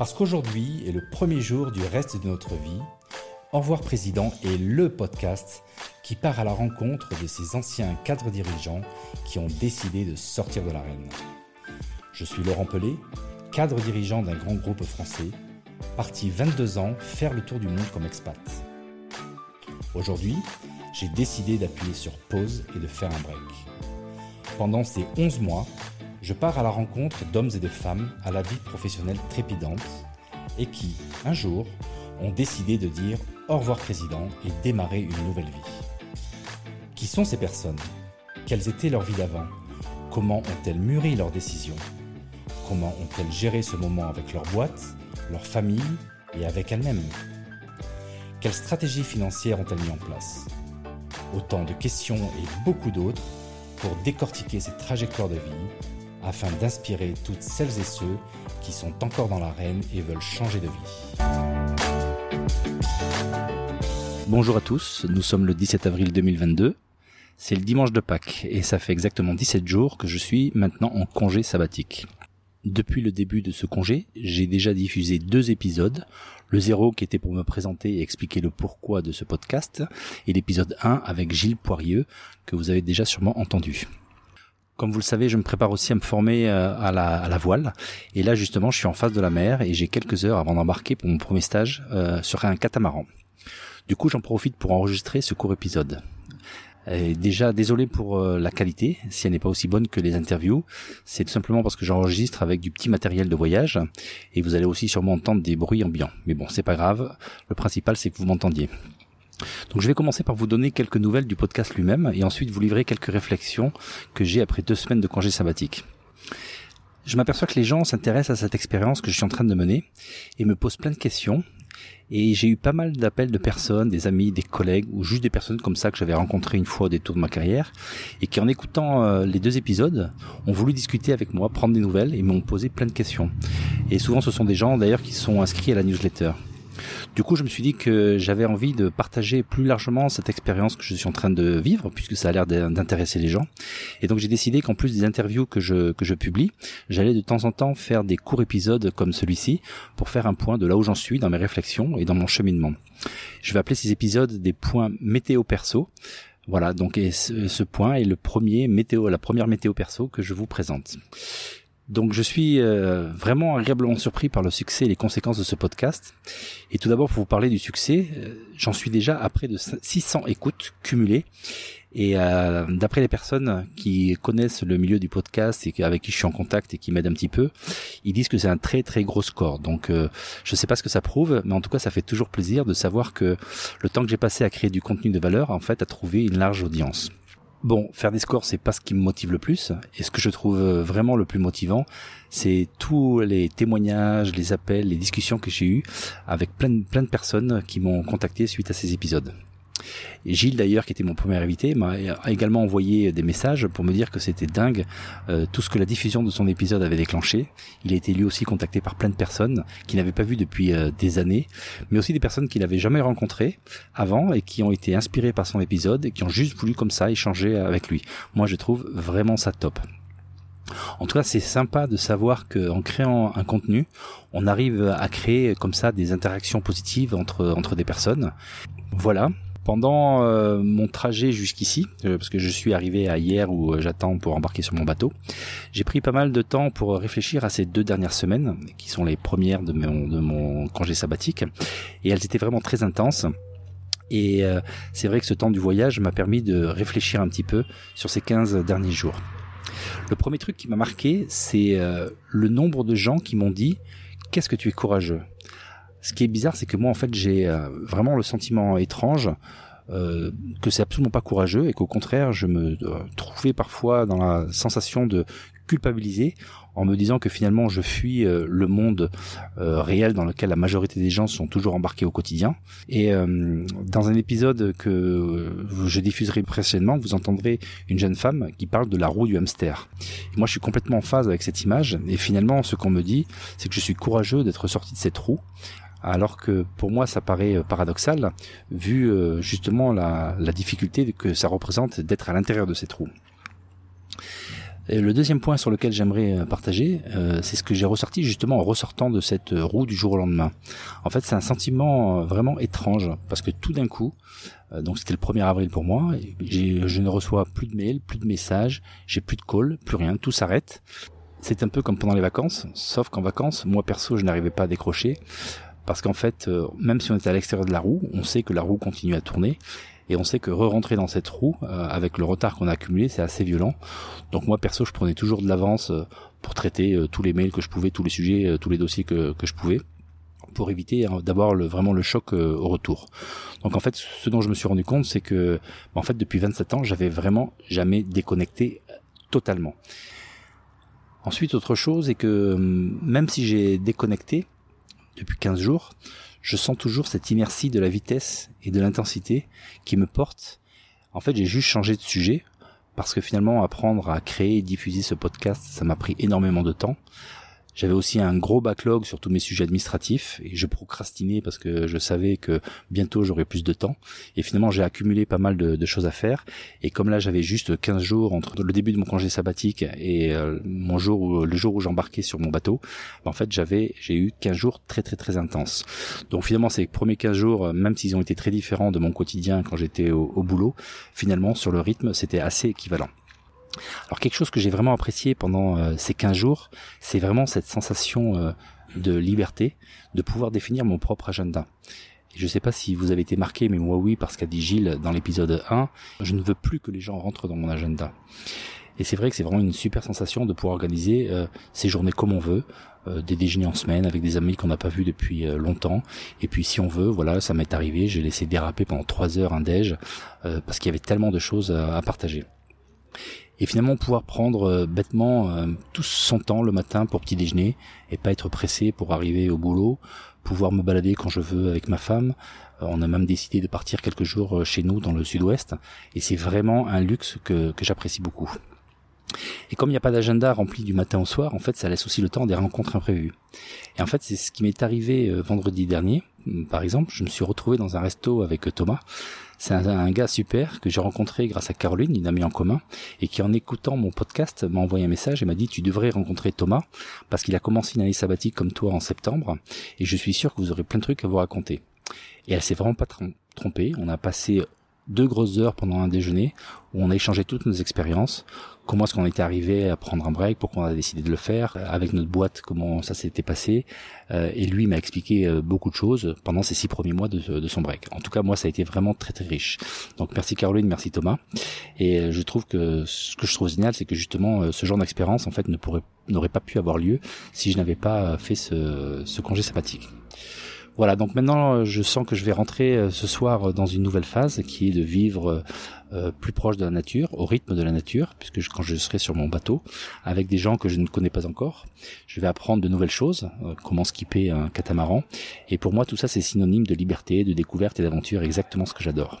Parce qu'aujourd'hui est le premier jour du reste de notre vie, Au revoir Président est le podcast qui part à la rencontre de ces anciens cadres dirigeants qui ont décidé de sortir de l'arène. Je suis Laurent Pelé, cadre dirigeant d'un grand groupe français, parti 22 ans faire le tour du monde comme expat. Aujourd'hui, j'ai décidé d'appuyer sur pause et de faire un break. Pendant ces 11 mois, je pars à la rencontre d'hommes et de femmes à la vie professionnelle trépidante et qui, un jour, ont décidé de dire au revoir président et démarrer une nouvelle vie. Qui sont ces personnes? Quelles étaient leurs vies d'avant? Comment ont-elles mûri leurs décisions? Comment ont-elles géré ce moment avec leur boîte, leur famille et avec elles-mêmes? Quelles stratégies financières ont-elles mis en place? Autant de questions et beaucoup d'autres pour décortiquer ces trajectoires de vie afin d'inspirer toutes celles et ceux qui sont encore dans l'arène et veulent changer de vie. Bonjour à tous, nous sommes le 17 avril 2022. C'est le dimanche de Pâques et ça fait exactement 17 jours que je suis maintenant en congé sabbatique. Depuis le début de ce congé, j'ai déjà diffusé deux épisodes. Le zéro qui était pour me présenter et expliquer le pourquoi de ce podcast et l'épisode 1 avec Gilles Poirieux que vous avez déjà sûrement entendu. Comme vous le savez, je me prépare aussi à me former euh, à la, voile. Et là, justement, je suis en face de la mer et j'ai quelques heures avant d'embarquer pour mon premier stage euh, sur un catamaran. Du coup, j'en profite pour enregistrer ce court épisode. Et déjà, désolé pour euh, la qualité, si elle n'est pas aussi bonne que les interviews. C'est tout simplement parce que j'enregistre avec du petit matériel de voyage et vous allez aussi sûrement entendre des bruits ambiants. Mais bon, c'est pas grave. Le principal, c'est que vous m'entendiez. Donc je vais commencer par vous donner quelques nouvelles du podcast lui-même et ensuite vous livrer quelques réflexions que j'ai après deux semaines de congé sabbatique. Je m'aperçois que les gens s'intéressent à cette expérience que je suis en train de mener et me posent plein de questions. Et j'ai eu pas mal d'appels de personnes, des amis, des collègues ou juste des personnes comme ça que j'avais rencontrées une fois au détour de ma carrière et qui en écoutant euh, les deux épisodes ont voulu discuter avec moi, prendre des nouvelles et m'ont posé plein de questions. Et souvent ce sont des gens d'ailleurs qui sont inscrits à la newsletter. Du coup, je me suis dit que j'avais envie de partager plus largement cette expérience que je suis en train de vivre, puisque ça a l'air d'intéresser les gens. Et donc, j'ai décidé qu'en plus des interviews que je, que je publie, j'allais de temps en temps faire des courts épisodes comme celui-ci pour faire un point de là où j'en suis dans mes réflexions et dans mon cheminement. Je vais appeler ces épisodes des points météo perso. Voilà, donc ce, ce point est le premier météo, la première météo perso que je vous présente. Donc je suis euh, vraiment agréablement surpris par le succès et les conséquences de ce podcast. Et tout d'abord pour vous parler du succès, euh, j'en suis déjà à près de 600 écoutes cumulées. Et euh, d'après les personnes qui connaissent le milieu du podcast et avec qui je suis en contact et qui m'aident un petit peu, ils disent que c'est un très très gros score. Donc je ne sais pas ce que ça prouve, mais en tout cas ça fait toujours plaisir de savoir que le temps que j'ai passé à créer du contenu de valeur en fait a trouvé une large audience. Bon, faire des scores, c'est pas ce qui me motive le plus. Et ce que je trouve vraiment le plus motivant, c'est tous les témoignages, les appels, les discussions que j'ai eues avec plein, plein de personnes qui m'ont contacté suite à ces épisodes. Gilles d'ailleurs, qui était mon premier invité, m'a également envoyé des messages pour me dire que c'était dingue euh, tout ce que la diffusion de son épisode avait déclenché. Il a été lui aussi contacté par plein de personnes qu'il n'avait pas vues depuis euh, des années, mais aussi des personnes qu'il n'avait jamais rencontrées avant et qui ont été inspirées par son épisode et qui ont juste voulu comme ça échanger avec lui. Moi, je trouve vraiment ça top. En tout cas, c'est sympa de savoir qu'en créant un contenu, on arrive à créer comme ça des interactions positives entre entre des personnes. Voilà, pendant euh, mon trajet jusqu'ici, euh, parce que je suis arrivé à hier où euh, j'attends pour embarquer sur mon bateau, j'ai pris pas mal de temps pour réfléchir à ces deux dernières semaines, qui sont les premières de mon, de mon congé sabbatique, et elles étaient vraiment très intenses. Et c'est vrai que ce temps du voyage m'a permis de réfléchir un petit peu sur ces 15 derniers jours. Le premier truc qui m'a marqué, c'est le nombre de gens qui m'ont dit qu'est-ce que tu es courageux? Ce qui est bizarre, c'est que moi, en fait, j'ai euh, vraiment le sentiment étrange euh, que c'est absolument pas courageux et qu'au contraire, je me euh, trouvais parfois dans la sensation de culpabiliser en me disant que finalement je fuis le monde réel dans lequel la majorité des gens sont toujours embarqués au quotidien. Et dans un épisode que je diffuserai prochainement, vous entendrez une jeune femme qui parle de la roue du hamster. moi, je suis complètement en phase avec cette image. Et finalement, ce qu'on me dit, c'est que je suis courageux d'être sorti de cette roue alors que pour moi ça paraît euh, paradoxal vu euh, justement la, difficulté que ça représente d'être à l'intérieur de ces trous. Et le deuxième point sur lequel j'aimerais euh, partager, c'est ce que j'ai ressorti justement en ressortant de cette roue du jour au lendemain. En fait, c'est un sentiment vraiment étrange parce que tout d'un coup, donc c'était le 1er avril pour moi, je ne reçois plus de mails, plus de messages, j'ai plus de calls, plus rien, tout s'arrête. C'est un peu comme pendant les vacances, sauf qu'en vacances, moi perso, je n'arrivais pas à décrocher parce qu'en fait, même si on était à l'extérieur de la roue, on sait que la roue continue à tourner et on sait que re-rentrer dans cette roue euh, avec le retard qu'on a accumulé, c'est assez violent. Donc moi perso, je prenais toujours de l'avance euh, pour traiter euh, tous les mails que je pouvais, tous les sujets, tous les dossiers que, que je pouvais pour éviter hein, d'avoir le, vraiment le choc au retour. Donc en fait, ce dont je me suis rendu compte, c'est que en fait depuis 27 ans, j'avais vraiment jamais déconnecté totalement. Ensuite, autre chose est que hum, même si j'ai déconnecté depuis 15 jours, je sens toujours cette inertie de la vitesse et de l'intensité qui me porte. En fait, j'ai juste changé de sujet parce que finalement, apprendre à créer et diffuser ce podcast, ça m'a pris énormément de temps. J'avais aussi un gros backlog sur tous mes sujets administratifs et je procrastinais parce que je savais que bientôt j'aurais plus de temps. Et finalement, j'ai accumulé pas mal de, choses à faire. Et comme là, j'avais juste 15 jours entre le début de mon congé sabbatique et euh, mon jour le jour où j'embarquais sur mon bateau, en fait, j'avais, j'ai eu 15 jours très très très intenses. Donc finalement, ces premiers 15 jours, même s'ils ont été très différents de mon quotidien quand j'étais au boulot, finalement, sur le rythme, c'était assez équivalent. Alors quelque chose que j'ai vraiment apprécié pendant euh, ces 15 jours, c'est vraiment cette sensation euh, de liberté, de pouvoir définir mon propre agenda. je ne sais pas si vous avez été marqué, mais moi oui, parce qu'a dit Gilles dans l'épisode 1, je ne veux plus que les gens rentrent dans mon agenda. Et c'est vrai que c'est vraiment une super sensation de pouvoir organiser euh, ces journées comme on veut, des déjeuners en semaine avec des amis qu'on n'a pas vus depuis longtemps. Et puis si on veut, voilà, ça m'est arrivé, j'ai laissé déraper pendant trois heures un déj parce qu'il y avait tellement de choses à partager et finalement pouvoir prendre euh, bêtement euh, tout son temps le matin pour petit déjeuner et pas être pressé pour arriver au boulot, pouvoir me balader quand je veux avec ma femme. Euh, on a même décidé de partir quelques jours chez nous dans le sud-ouest et c'est vraiment un luxe que, que j'apprécie beaucoup. Et comme il n'y a pas d'agenda rempli du matin au soir, en fait, ça laisse aussi le temps des rencontres imprévues. Et en fait, c'est ce qui m'est arrivé vendredi dernier. Par exemple, je me suis retrouvé dans un resto avec Thomas. C'est un, gars super que j'ai rencontré grâce à Caroline, une amie en commun, et qui en écoutant mon podcast m'a envoyé un message et m'a dit tu devrais rencontrer Thomas parce qu'il a commencé une année sabbatique comme toi en septembre et je suis sûr que vous aurez plein de trucs à vous raconter. Et elle s'est vraiment pas trompée. On a passé deux grosses heures pendant un déjeuner où on a échangé toutes nos expériences, comment est-ce qu'on était arrivé à prendre un break, pourquoi on a décidé de le faire, euh, avec notre boîte, comment ça s'était passé? Euh, et lui m'a expliqué euh, beaucoup de choses pendant ces six premiers mois de, son break. En tout cas, moi, ça a été vraiment très très riche. Donc merci Caroline, merci Thomas. Et je trouve que ce que je trouve génial, c'est que justement ce genre d'expérience, en fait, ne pourrait n'aurait pas pu avoir lieu si je n'avais pas fait ce, ce congé sabbatique. Voilà, donc maintenant euh, je sens que je vais rentrer euh, ce soir euh, dans une nouvelle phase qui est de vivre plus proche de la nature, au rythme de la nature, puisque quand je serai sur mon bateau, avec des gens que je ne connais pas encore, je vais apprendre de nouvelles choses, comment skipper un catamaran, et pour moi tout ça c'est synonyme de liberté, de découverte et d'aventure, exactement ce que j'adore.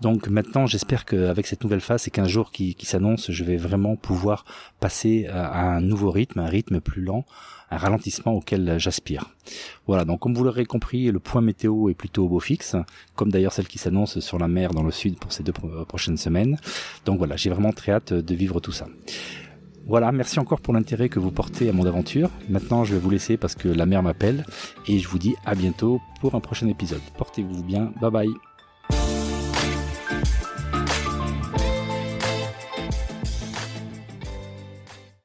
Donc maintenant, j'espère qu'avec cette nouvelle phase, ces 15 jours qui, qui s'annoncent, je vais vraiment pouvoir passer à un nouveau rythme, un rythme plus lent, un ralentissement auquel j'aspire. Voilà, donc comme vous l'aurez compris, le point météo est plutôt au beau fixe, comme d'ailleurs celle qui s'annonce sur la mer dans le sud pour ces deux prochaines semaines. Donc voilà, j'ai vraiment très hâte de vivre tout ça. Voilà, merci encore pour l'intérêt que vous portez à mon aventure. Maintenant, je vais vous laisser parce que la mer m'appelle et je vous dis à bientôt pour un prochain épisode. Portez-vous bien, bye bye.